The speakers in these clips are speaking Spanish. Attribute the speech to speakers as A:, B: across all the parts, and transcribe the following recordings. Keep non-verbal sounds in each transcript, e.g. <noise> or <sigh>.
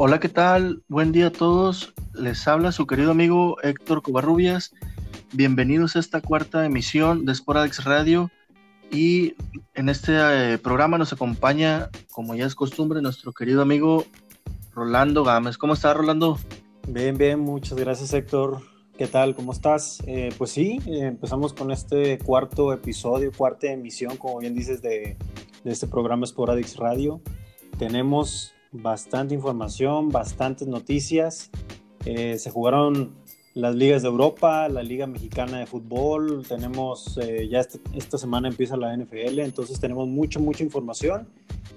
A: Hola, ¿qué tal? Buen día a todos. Les habla su querido amigo Héctor Covarrubias. Bienvenidos a esta cuarta emisión de Sporadix Radio. Y en este eh, programa nos acompaña, como ya es costumbre, nuestro querido amigo Rolando Gámez. ¿Cómo está, Rolando?
B: Bien, bien, muchas gracias, Héctor. ¿Qué tal? ¿Cómo estás? Eh, pues sí, eh, empezamos con este cuarto episodio, cuarta emisión, como bien dices, de, este programa Sporadix Radio. Tenemos bastante información, bastantes noticias. Eh, se jugaron las ligas de Europa, la Liga Mexicana de Fútbol, tenemos, eh, ya este, esta semana empieza la NFL, entonces tenemos mucha, mucha información.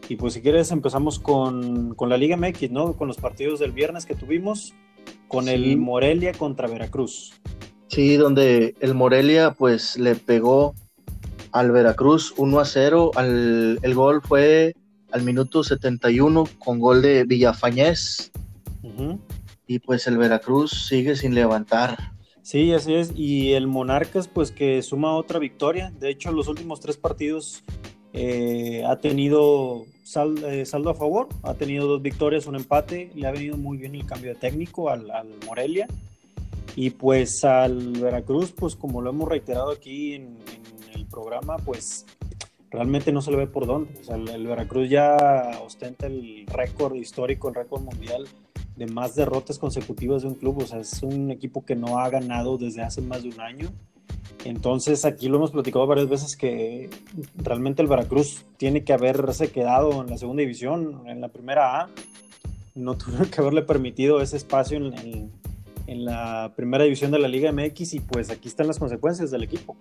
B: Y pues si quieres empezamos con, con la Liga MX, ¿no? Con los partidos del viernes que tuvimos, con el Morelia contra Veracruz.
A: Sí, donde el Morelia pues le pegó al Veracruz 1 a 0, al, el gol fue al minuto 71 con gol de Villafañez. Y pues el Veracruz sigue sin levantar.
B: Sí, así es. Y el Monarcas, pues que suma otra victoria. De hecho, los últimos tres partidos eh, ha tenido eh, saldo a favor. Ha tenido dos victorias, un empate. Le ha venido muy bien el cambio de técnico al, Morelia. Y pues al Veracruz, pues como lo hemos reiterado aquí en el programa, pues realmente no se le ve por dónde. O sea, el, Veracruz ya ostenta el récord histórico, el récord mundial de más derrotas consecutivas de un club. O sea, es un equipo que no ha ganado desde hace más de un año. Entonces aquí lo hemos platicado varias veces que realmente el Veracruz tiene que haberse quedado en la segunda división, en la primera A. No <laughs> tuvo que haberle permitido ese espacio en, en la primera división de la Liga MX y pues aquí están las consecuencias del equipo.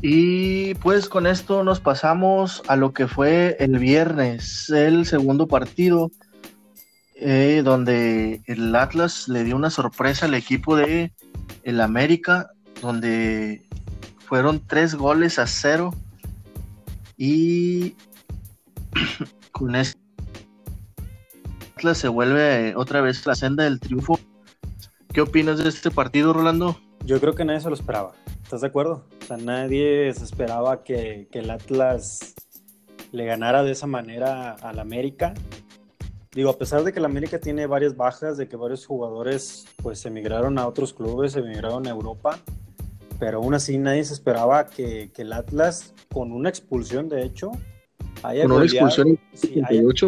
A: Y pues con esto nos pasamos a lo que fue el viernes, el segundo partido, eh, donde el Atlas le dio una sorpresa al equipo de el América, donde fueron tres goles a cero. Y <clears throat> con esto Atlas se vuelve otra vez la senda del triunfo. ¿Qué opinas de este partido, Rolando?
B: Yo creo que nadie se lo esperaba. ¿Estás de acuerdo? O sea, nadie se esperaba que, el Atlas le ganara de esa manera al América. Digo, a pesar de que el América tiene varias bajas, de que varios jugadores pues emigraron a otros clubes, emigraron a Europa, pero aún así nadie se esperaba que, el Atlas, con una expulsión de hecho, haya, goleado,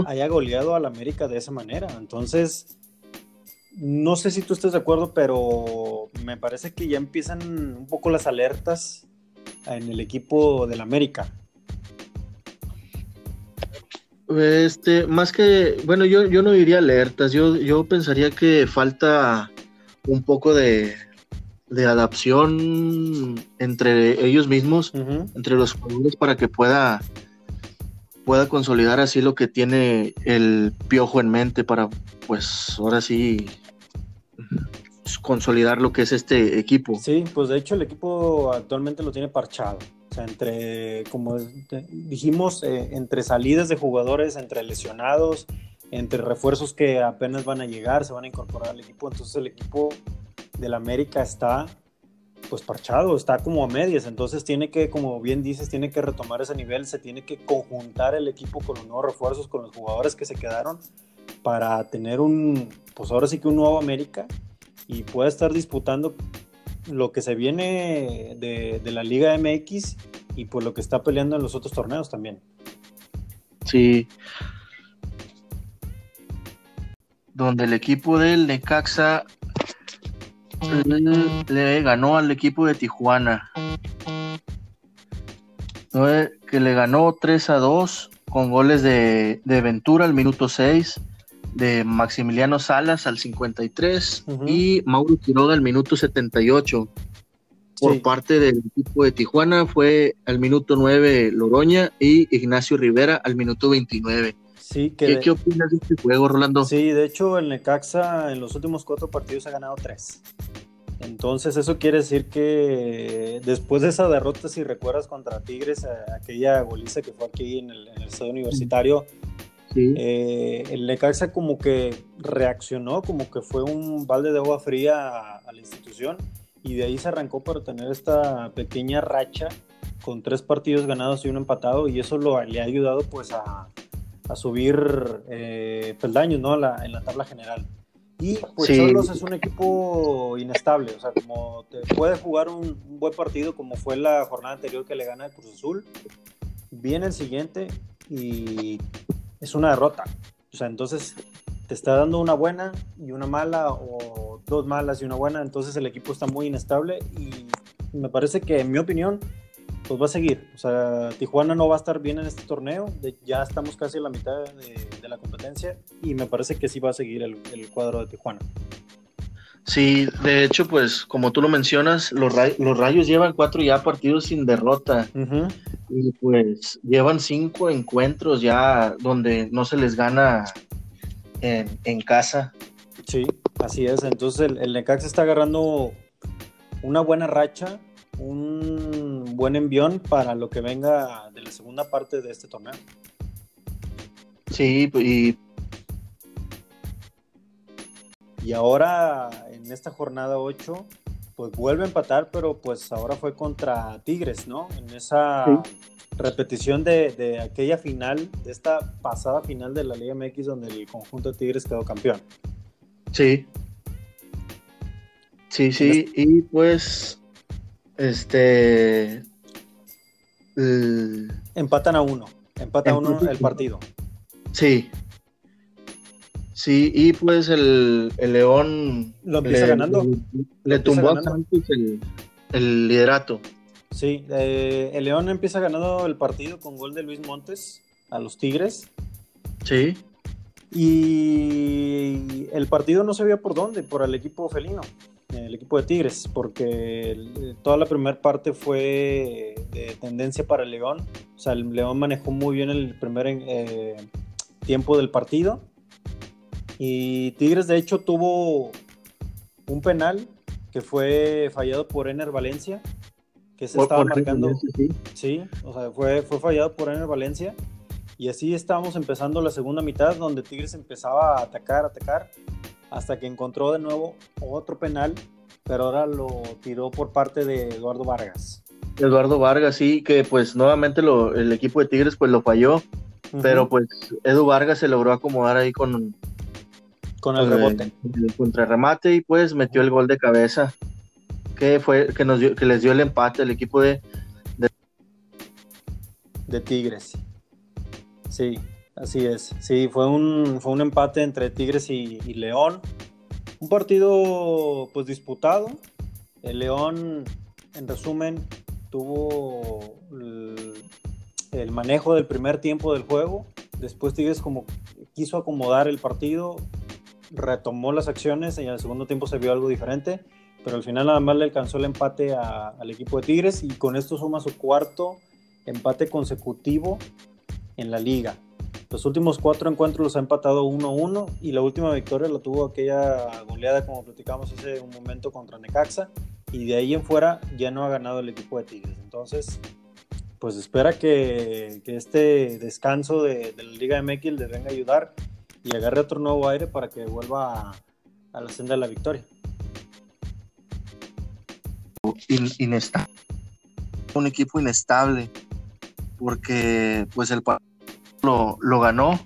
B: haya goleado al América de esa manera. Entonces, no sé si tú estás de acuerdo, pero me parece que ya empiezan un poco las alertas en el equipo del América.
A: Este, más que, bueno, yo, yo no diría alertas, yo, yo pensaría que falta un poco de, de adaptación entre ellos mismos, entre los jugadores, para que pueda, pueda consolidar así lo que tiene el piojo en mente para, pues, ahora sí, consolidar lo que es este equipo.
B: Sí, pues de hecho el equipo actualmente lo tiene parchado. O sea, entre, como dijimos, eh, entre salidas de jugadores, entre lesionados, entre refuerzos que apenas van a llegar, se van a incorporar al equipo. Entonces el equipo del América está pues parchado, está como a medias, entonces tiene que, como bien dices, tiene que retomar ese nivel, se tiene que conjuntar el equipo con los nuevos refuerzos, con los jugadores que se quedaron para tener un, pues ahora sí que un nuevo América y pueda estar disputando lo que se viene de, la Liga MX y por lo que está peleando en los otros torneos también.
A: Sí. Donde el equipo del Necaxa le, ganó al equipo de Tijuana. Que le ganó 3 a 2 con goles de, de Ventura al minuto 6 de Maximiliano Salas al 53 y Mauro Quiroga al minuto 78. Por parte del equipo de Tijuana fue al minuto 9 Loroña y Ignacio Rivera al minuto 29.
B: Sí,
A: ¿Qué, ¿Qué, opinas de este juego, Rolando?
B: Sí, de hecho el Necaxa en los últimos cuatro partidos ha ganado tres. Entonces eso quiere decir que después de esa derrota, si recuerdas contra Tigres, aquella goliza que fue aquí en el, en el estadio universitario, eh, el Necaxa como que reaccionó, como que fue un balde de agua fría a, la institución y de ahí se arrancó para tener esta pequeña racha con tres partidos ganados y uno empatado, y eso lo, le ha ayudado pues a, subir eh, peldaños ¿no? La, en la tabla general. Y pues Cholos es un equipo inestable, o sea, como te puede jugar un, buen partido como fue la jornada anterior que le gana el Cruz Azul, viene el siguiente y es una derrota. O sea, entonces te está dando una buena y una mala o dos malas y una buena, entonces el equipo está muy inestable y me parece que en mi opinión pues va a seguir. O sea, Tijuana no va a estar bien en este torneo. ya estamos casi a la mitad de, la competencia y me parece que sí va a seguir el, cuadro de Tijuana.
A: Sí, de hecho, pues como tú lo mencionas, los, los Rayos llevan cuatro ya partidos sin derrota y pues llevan cinco encuentros ya donde no se les gana en, casa.
B: Sí, así es. Entonces el, el Necaxa está agarrando una buena racha un buen envión para lo que venga de la segunda parte de este torneo.
A: Sí, y...
B: Y ahora, en esta jornada 8, pues vuelve a empatar, pero pues ahora fue contra Tigres, ¿no? En esa repetición de, de, aquella final, de esta pasada final de la Liga MX donde el conjunto de Tigres quedó campeón.
A: Sí. Sí, sí, y pues este.
B: Empatan a uno. Empatan a uno el partido.
A: Sí. Sí, y pues el, León.
B: Lo empieza ganando.
A: Le, tumbó a Santos el, liderato.
B: Sí, eh, el León empieza ganando el partido con gol de Luis Montes a los Tigres.
A: Sí.
B: Y el partido no se veía por dónde, por el equipo felino el equipo de Tigres, porque toda la primera parte fue de tendencia para el León. O sea, el León manejó muy bien el primer eh, tiempo del partido. Y Tigres, de hecho, tuvo un penal que fue fallado por Ener Valencia, que se estaba marcando. sí. o sea, fue, fue fallado por Ener Valencia. Y así estábamos empezando la segunda mitad, donde Tigres empezaba a atacar, atacar hasta que encontró de nuevo otro penal, pero ahora lo tiró por parte de Eduardo Vargas.
A: Eduardo Vargas, sí, que pues nuevamente lo, el equipo de Tigres pues lo falló, pero pues Edu Vargas se logró acomodar ahí con,
B: con el rebote.
A: El contrarremate y pues metió el gol de cabeza que fue que nos que les dio el empate al equipo de,
B: de, de Tigres. Sí, Así es, sí, fue un, fue un empate entre Tigres y, León. Un partido pues disputado. El León, en resumen, tuvo el, manejo del primer tiempo del juego. Después Tigres como quiso acomodar el partido, retomó las acciones y en el segundo tiempo se vio algo diferente. Pero al final nada más le alcanzó el empate al equipo de Tigres y con esto suma su cuarto empate consecutivo en la liga. Los últimos cuatro encuentros los ha empatado 1-1 y la última victoria la tuvo aquella goleada, como platicamos hace un momento, contra Necaxa. Y de ahí en fuera ya no ha ganado el equipo de Tigres. Entonces, pues espera que, este descanso de, la Liga MX le venga a ayudar y agarre otro nuevo aire para que vuelva a, la senda de la victoria.
A: inestable. Un equipo inestable. Porque pues el lo, ganó.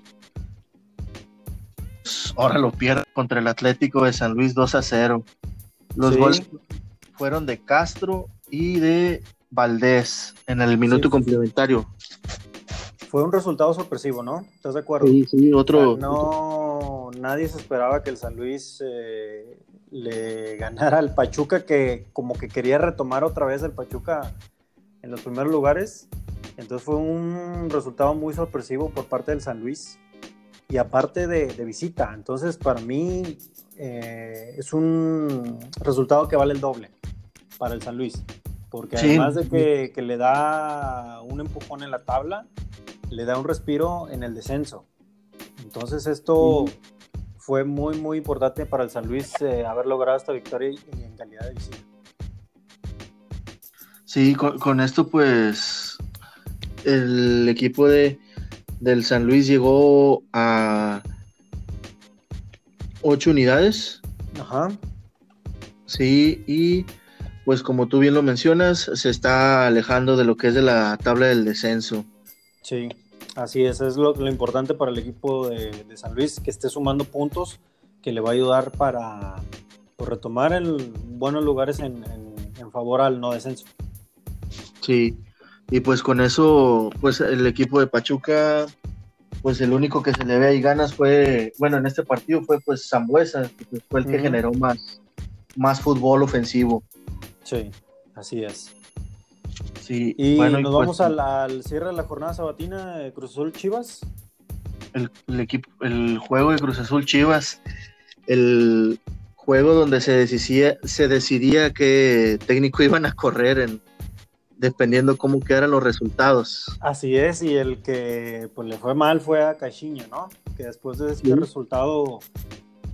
A: Ahora lo pierde contra el Atlético de San Luis 2 a 0. Los goles fueron de Castro y de Valdés en el minuto complementario.
B: Fue un resultado sorpresivo, ¿no? ¿Estás de acuerdo?
A: Sí, sí, otro.
B: no, nadie se esperaba que el San Luis eh, le ganara al Pachuca, que como que quería retomar otra vez el Pachuca en los primeros lugares entonces fue un resultado muy sorpresivo por parte del San Luis y aparte de, visita. Entonces para mí eh, es un resultado que vale el doble para el San Luis. Porque además de que, le da un empujón en la tabla, le da un respiro en el descenso. Entonces esto fue muy, muy importante para el San Luis eh, haber logrado esta victoria en calidad de visita.
A: Sí, con esto pues el equipo de, del San Luis llegó a ocho unidades.
B: Ajá.
A: Sí, y pues como tú bien lo mencionas, se está alejando de lo que es de la tabla del descenso.
B: Sí, así es, es lo, importante para el equipo de, San Luis, que esté sumando puntos, que le va a ayudar para pues, retomar el, buenos lugares en, en favor al no descenso.
A: Sí, y pues con eso, pues el equipo de Pachuca pues el único que se le ve ahí ganas fue, bueno, en este partido fue pues Zambuesa, que fue el que generó más, más fútbol ofensivo.
B: Sí, así es.
A: Sí,
B: y bueno, nos pues, vamos al, cierre de la jornada sabatina de Cruz Azul Chivas.
A: El, equipo, el juego de Cruz Azul Chivas, el juego donde se decidía, se decidía qué técnico <laughs> iban a correr en, dependiendo cómo quedaran los resultados.
B: Así es, y el que pues le fue mal fue a Caixinha, ¿no? Que después de este resultado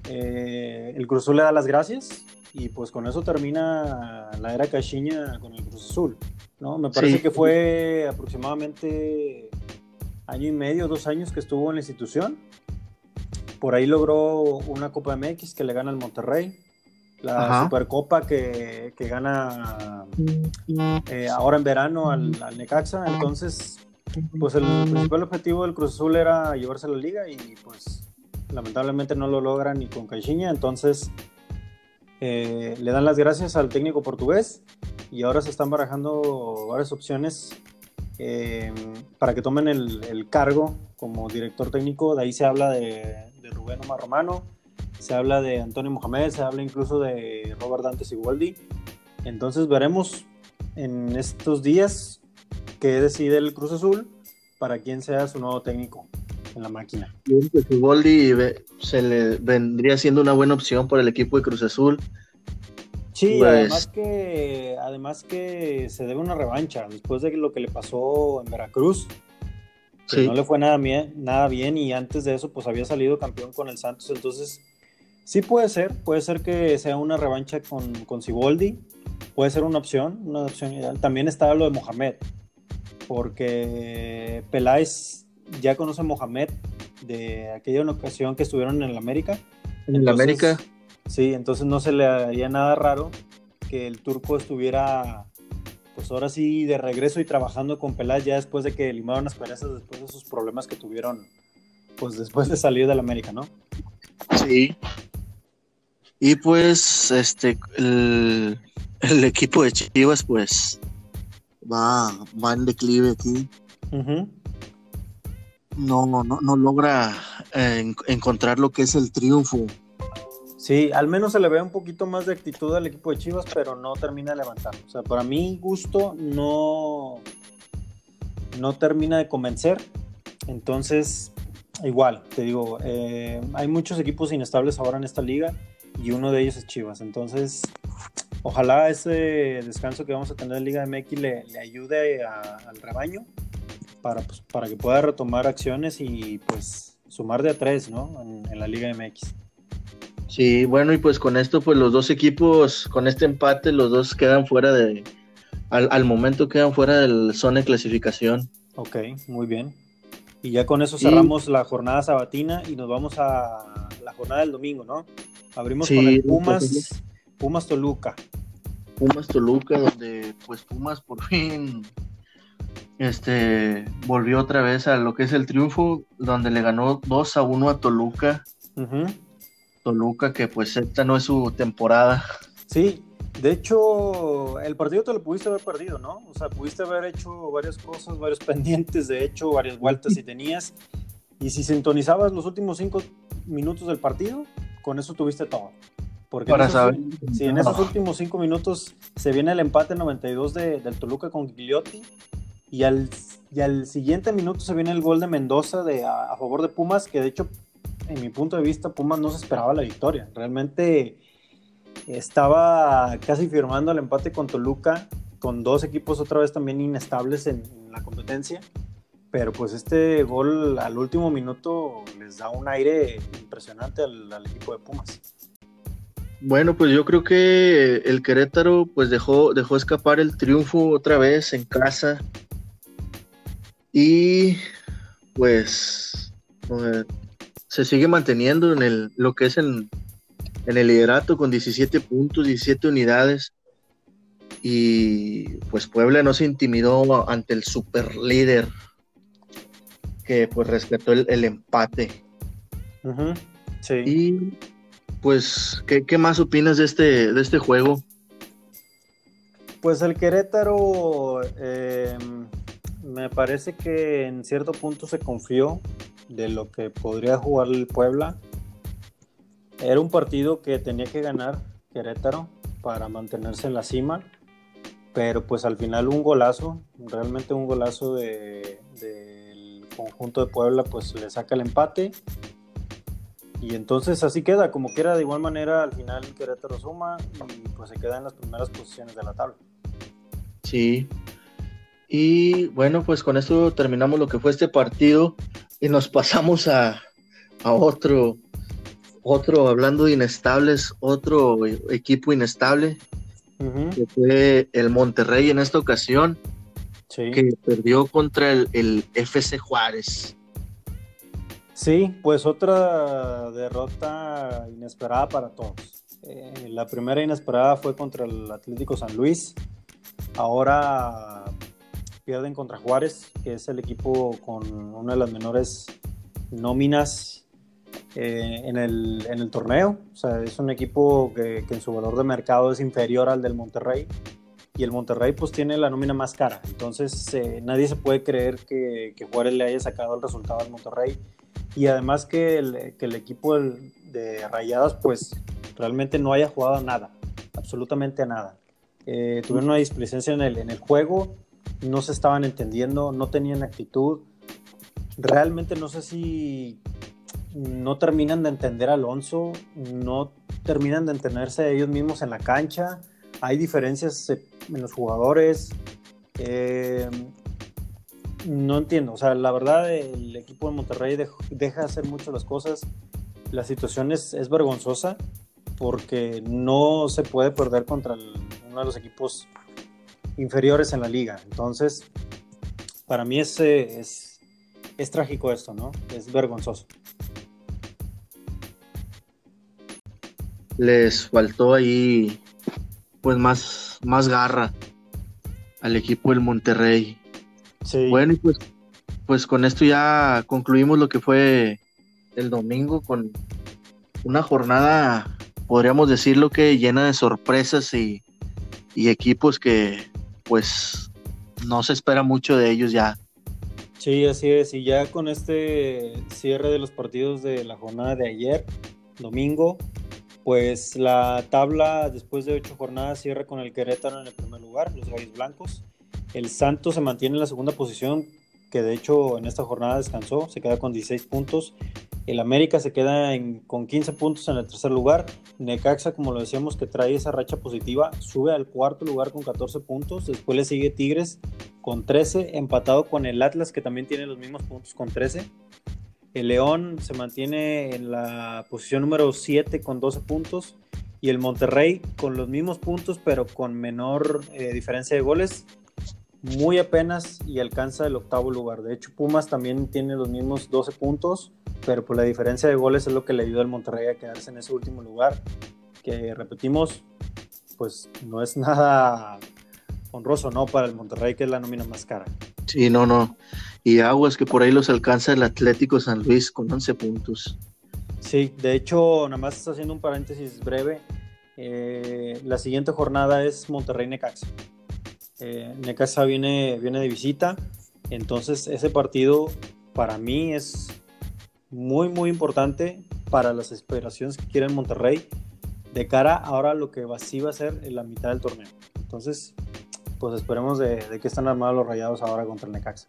B: eh, el Cruz Azul le da las gracias y pues con eso termina la era Caixinha con el Cruz Azul, ¿no? Me parece que fue aproximadamente año y medio, dos años que estuvo en la institución. Por ahí logró una Copa MX que le gana al Monterrey la Supercopa que, gana eh, ahora en verano al, Necaxa. Entonces, pues el principal objetivo del Cruz Azul era llevarse a la liga y pues lamentablemente no lo logra ni con Caixinha. Entonces, eh, le dan las gracias al técnico portugués y ahora se están barajando varias opciones eh, para que tomen el, cargo como director técnico. De ahí se habla de, de Rubén Omar Romano se habla de Antonio Mohamed, se habla incluso de Robert Dante Siboldi. Entonces veremos en estos días qué decide el Cruz Azul para quién sea su nuevo técnico en la máquina.
A: Siboldi se le vendría siendo una buena opción para el equipo de Cruz Azul.
B: Sí, pues además que además que se debe una revancha después de lo que le pasó en Veracruz. Que no le fue nada bien, nada bien y antes de eso pues había salido campeón con el Santos, entonces Sí puede ser, puede ser que sea una revancha con, con Siboldi, puede ser una opción, una opción ideal. También está lo de Mohamed, porque Peláez ya conoce a Mohamed de aquella ocasión que estuvieron en el América.
A: En el América.
B: Sí, entonces no se le haría nada raro que el turco estuviera, pues ahora sí, de regreso y trabajando con Peláez ya después de que limaron las perezas, después de esos problemas que tuvieron, pues después de salir del América, ¿no?
A: Sí, y pues, este, el, equipo de Chivas, pues, va, va en declive aquí. No, no, no logra eh, encontrar lo que es el triunfo.
B: Sí, al menos se le ve un poquito más de actitud al equipo de Chivas, pero no termina de levantar. O sea, para mi gusto, no, no termina de convencer. Entonces, igual, te digo, eh, hay muchos equipos inestables ahora en esta liga y uno de ellos es Chivas. Entonces, ojalá ese descanso que vamos a tener en Liga MX le, le ayude al rebaño para, pues, para que pueda retomar acciones y pues sumar de a tres, ¿no? En, la Liga MX.
A: Sí, bueno, y pues con esto, pues los dos equipos, con este empate, los dos quedan fuera de, al, momento quedan fuera del zona de clasificación.
B: Ok, muy bien. Y ya con eso cerramos la jornada sabatina y nos vamos a la jornada del domingo, ¿no? Abrimos con el Pumas, Pumas Toluca.
A: Pumas Toluca, donde pues Pumas por fin este volvió otra vez a lo que es el triunfo, donde le ganó 2 a 1 a Toluca. Toluca, que pues esta no es su temporada.
B: Sí, de hecho, el partido te lo pudiste haber perdido, ¿no? O sea, pudiste haber hecho varias cosas, varios pendientes, de hecho, varias vueltas si tenías. Y si sintonizabas los últimos cinco minutos del partido, con eso tuviste todo. Porque
A: Para saber.
B: Si en esos últimos cinco minutos se viene el empate 92 de, del Toluca con Gigliotti y al, y al siguiente minuto se viene el gol de Mendoza de, a, favor de Pumas, que de hecho, en mi punto de vista, Pumas no se esperaba la victoria. Realmente estaba casi firmando el empate con Toluca, con dos equipos otra vez también inestables en la competencia pero pues este gol al último minuto les da un aire impresionante al, equipo de Pumas.
A: Bueno, pues yo creo que el Querétaro pues dejó, dejó escapar el triunfo otra vez en casa. Y pues se sigue manteniendo en el, lo que es en, en el liderato con 17 puntos, 17 unidades. Y pues Puebla no se intimidó ante el super líder que pues rescató el, empate.
B: Sí.
A: Y pues, ¿qué, más opinas de este, de este juego?
B: Pues el Querétaro em, me parece que en cierto punto se confió de lo que podría jugar el Puebla. Era un partido que tenía que ganar Querétaro para mantenerse en la cima, pero pues al final un golazo, realmente un golazo del conjunto de Puebla, pues le saca el empate. Y entonces así queda, como quiera, de igual manera al final Querétaro suma y pues se queda en las primeras posiciones de la tabla.
A: Sí. Y bueno, pues con esto terminamos lo que fue este partido y nos pasamos a, a otro, otro, hablando de inestables, otro equipo inestable, que fue el Monterrey en esta ocasión, que perdió contra el, el, FC Juárez.
B: Sí, pues otra derrota inesperada para todos. Eh, la primera inesperada fue contra el Atlético San Luis, Ahora pierden contra Juárez, que es el equipo con una de las menores nóminas eh, en, el, torneo. O sea, es un equipo que, en su valor de mercado es inferior al del Monterrey. Y el Monterrey pues tiene la nómina más cara. Entonces eh, nadie se puede creer que, Juárez le haya sacado el resultado al Monterrey. Y además que el, que el equipo de Rayadas pues realmente no haya jugado nada. Absolutamente nada. Eh, tuvieron una displicencia en el, en el juego, no se estaban entendiendo, no tenían actitud. Realmente no sé si no terminan de entender Alonso, no terminan de entenderse ellos mismos en la cancha. Hay diferencias en los jugadores. Eh, no entiendo, o sea, la verdad el equipo de Monterrey deja de hacer mucho las cosas. La situación es, vergonzosa porque no se puede perder contra uno de los equipos inferiores en la liga. Entonces, para mí es, es, es trágico esto, ¿no? Es vergonzoso.
A: Les faltó ahí, pues, más, más garra al equipo del Monterrey. Sí. Bueno, y pues, pues con esto ya concluimos lo que fue el domingo con una jornada, podríamos decirlo que llena de sorpresas y, y equipos que pues no se espera mucho de ellos ya.
B: Sí, así es. Y ya con este cierre de los partidos de la jornada de ayer, domingo, pues la tabla después de ocho jornadas cierra con el Querétaro en el primer lugar, los Gallos Blancos. El Santos se mantiene en la segunda posición, que de hecho en esta jornada descansó, se queda con 16 puntos. El América se queda con 15 puntos en el tercer lugar. Necaxa, como lo decíamos, que trae esa racha positiva, sube al cuarto lugar con 14 puntos. Después le sigue Tigres con 13, empatado con el Atlas, que también tiene los mismos puntos con 13. El León se mantiene en la posición número 7 con 12 puntos. Y el Monterrey con los mismos puntos, pero con menor eh, diferencia de goles, muy apenas y alcanza el octavo lugar. De hecho, Pumas también tiene los mismos 12 puntos pero pues la diferencia de goles es lo que le ayuda al Monterrey a quedarse en ese último lugar, que repetimos, pues no es nada honroso, ¿no? Para el Monterrey, que es la nómina más cara.
A: Sí, no, no. Y aguas que por ahí los alcanza el Atlético San Luis con 11 puntos.
B: Sí, de hecho, nada más haciendo un paréntesis breve, eh, la siguiente jornada es Monterrey-Necaxa. Eh, Necaxa viene, viene de visita, entonces ese partido para mí es muy, muy importante para las aspiraciones que quiere Monterrey de cara ahora a lo que sí va a ser en la mitad del torneo. Entonces, pues esperemos de, de que están armados los rayados ahora contra el Necaxa.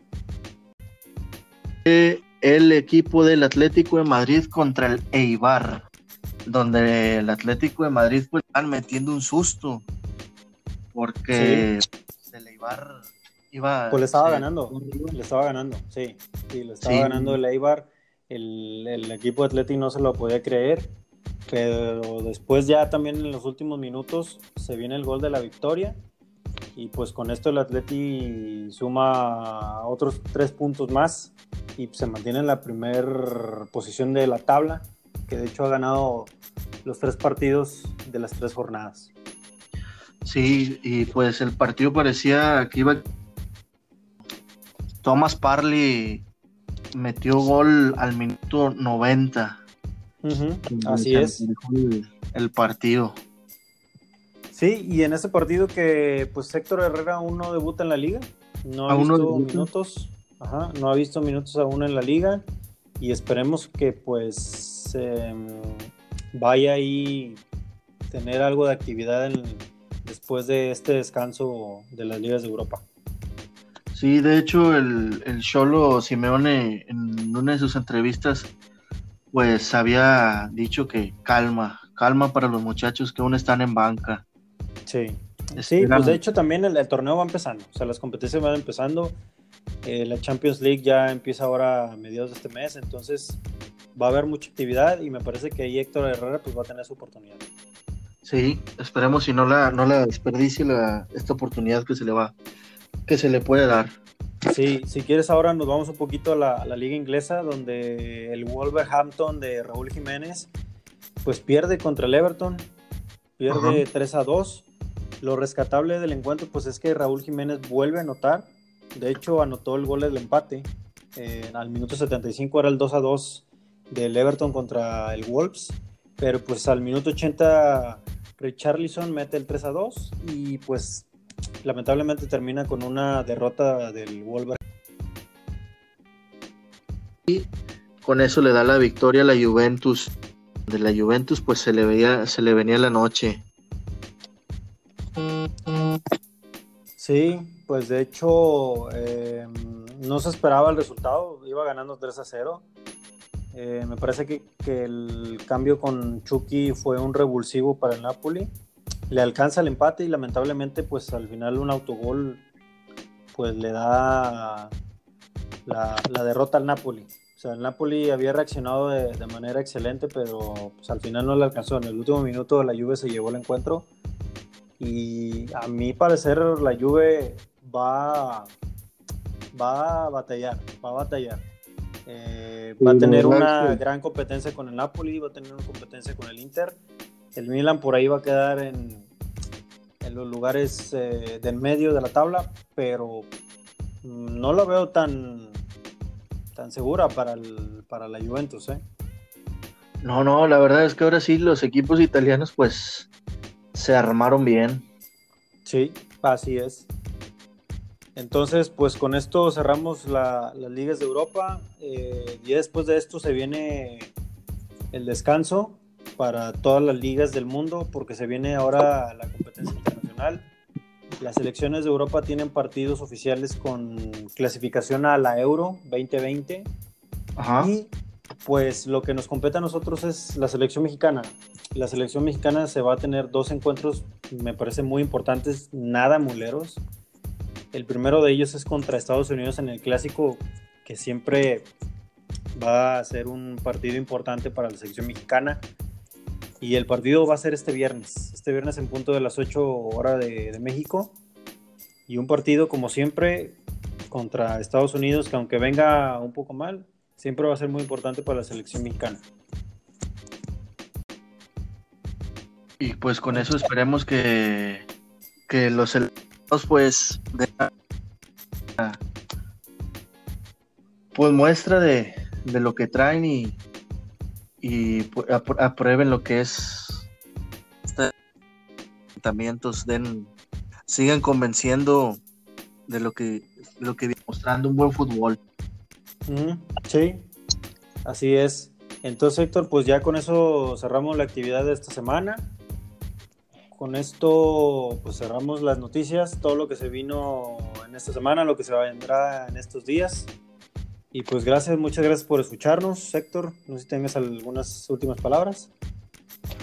A: El equipo del Atlético de Madrid contra el Eibar, donde el Atlético de Madrid pues están metiendo un susto, porque el Eibar iba...
B: Pues le estaba ganando, le estaba ganando, sí, sí, le estaba ganando el Eibar el, equipo de Atleti no se lo podía creer, pero después ya también en los últimos minutos se viene el gol de la victoria y pues con esto el Atleti suma otros tres puntos más y se mantiene en la primera posición de la tabla, que de hecho ha ganado los tres partidos de las tres jornadas.
A: Sí, y pues el partido parecía que iba. Thomas Parley metió gol al minuto 90.
B: Así es.
A: El, partido.
B: Sí, y en ese partido que pues Héctor Herrera aún no debuta en la liga, no ha visto minutos, Ajá, no ha visto minutos aún en la liga y esperemos que pues em, vaya ahí tener algo de actividad después de este descanso de las ligas de Europa.
A: Sí, de hecho el, el Cholo Simeone en una de sus entrevistas pues había dicho que calma, calma para los muchachos que aún están en banca.
B: Sí, sí pues de hecho también el, torneo va empezando, o sea, las competencias van empezando, eh, la Champions League ya empieza ahora a mediados de este mes, entonces va a haber mucha actividad y me parece que ahí Héctor Herrera pues va a tener su oportunidad.
A: Sí, esperemos si no la, no la desperdicie la, esta oportunidad que se le va que se le puede dar.
B: Sí, si quieres ahora nos vamos un poquito a la, liga inglesa, donde el Wolverhampton de Raúl Jiménez, pues pierde contra el Everton, pierde 3 a 2. Lo rescatable del encuentro, pues es que Raúl Jiménez vuelve a anotar. De hecho, anotó el gol del empate. Eh, al minuto 75 era el 2 a 2 del Everton contra el Wolves. Pero pues al minuto 80 Richarlison mete el 3 a 2 y pues lamentablemente termina con una derrota del Wolverhampton.
A: Y con eso le da la victoria a la Juventus. De la Juventus, pues se le veía, se le venía la noche.
B: Sí, pues de hecho em, no se esperaba el resultado, iba ganando 3 a 0. Eh, me parece que, que, el cambio con Chucky fue un revulsivo para el Napoli le alcanza el empate y lamentablemente pues al final un autogol pues le da la, derrota al Napoli. O sea, el Napoli había reaccionado de, manera excelente, pero pues, al final no le alcanzó. En el último minuto la Juve se llevó el encuentro y a mi parecer la Juve va, va a batallar, va a batallar. Eh, va a tener una gran competencia con el Napoli, va a tener una competencia con el Inter el Milan por ahí va a quedar en, en los lugares eh, del medio de la tabla, pero no lo veo tan, tan segura para, el, para la Juventus. ¿eh?
A: No, no, la verdad es que ahora sí los equipos italianos pues se armaron bien.
B: Sí, así es. Entonces, pues con esto cerramos las ligas de Europa. Eh, y después de esto se viene el descanso para todas las ligas del mundo porque se viene ahora la competencia internacional. Las selecciones de Europa tienen partidos oficiales con clasificación a la Euro 2020. Y pues lo que nos compete a nosotros es la selección mexicana. La selección mexicana se va a tener dos encuentros, me parece muy importantes, nada muleros. El primero de ellos es contra Estados Unidos en el clásico, que siempre va a ser un partido importante para la selección mexicana. Y el partido va a ser este viernes, este viernes en punto de las 8 horas de, México. Y un partido, como siempre, contra Estados Unidos, que aunque venga un poco mal, siempre va a ser muy importante para la selección mexicana.
A: Y pues con eso esperemos que, que los seleccionados pues pues muestra de, de lo que traen y, y aprueben lo que es tratamientos, den, sigan convenciendo de lo que lo que mostrando un buen fútbol.
B: sí, así es. Entonces, Héctor, pues ya con eso cerramos la actividad de esta semana. Con esto, pues cerramos las noticias, todo lo que se vino en esta semana, lo que se vendrá en estos días. Y pues gracias, muchas gracias por escucharnos, Héctor. No sé si tengas algunas últimas palabras.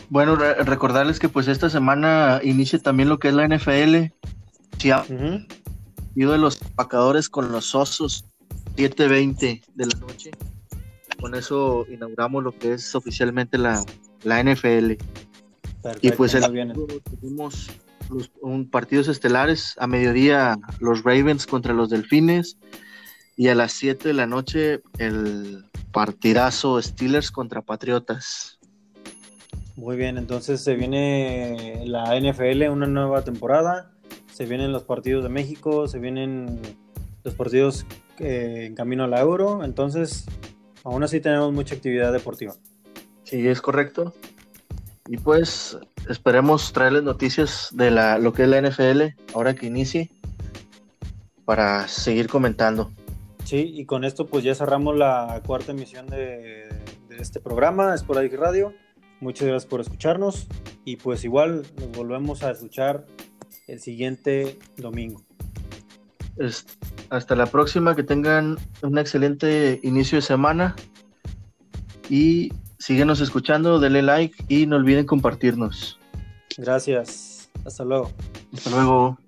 A: Bueno, recordarles que pues esta semana inicia también lo que es la NFL. Sí, de los empacadores con los osos, 7.20 de la noche. Con eso inauguramos lo que es oficialmente la, la NFL. y pues el, tenemos los un, partidos estelares a mediodía los Ravens contra los Delfines y a las 7 de la noche el partidazo Steelers contra Patriotas.
B: Muy bien, entonces se viene la NFL, una nueva temporada, se vienen los partidos de México, se vienen los partidos eh, en camino a la Euro, entonces aún así tenemos mucha actividad deportiva.
A: Sí, es correcto. Y pues esperemos traerles noticias de la, lo que es la NFL ahora que inicie para seguir comentando.
B: Sí, y con esto pues ya cerramos la cuarta emisión de, de este programa, Sporadic Radio. Muchas gracias por escucharnos y pues igual nos volvemos a escuchar el siguiente domingo.
A: hasta la próxima, que tengan un excelente inicio de semana y síguenos escuchando, denle like y no olviden compartirnos.
B: Gracias, hasta luego.
A: Hasta luego.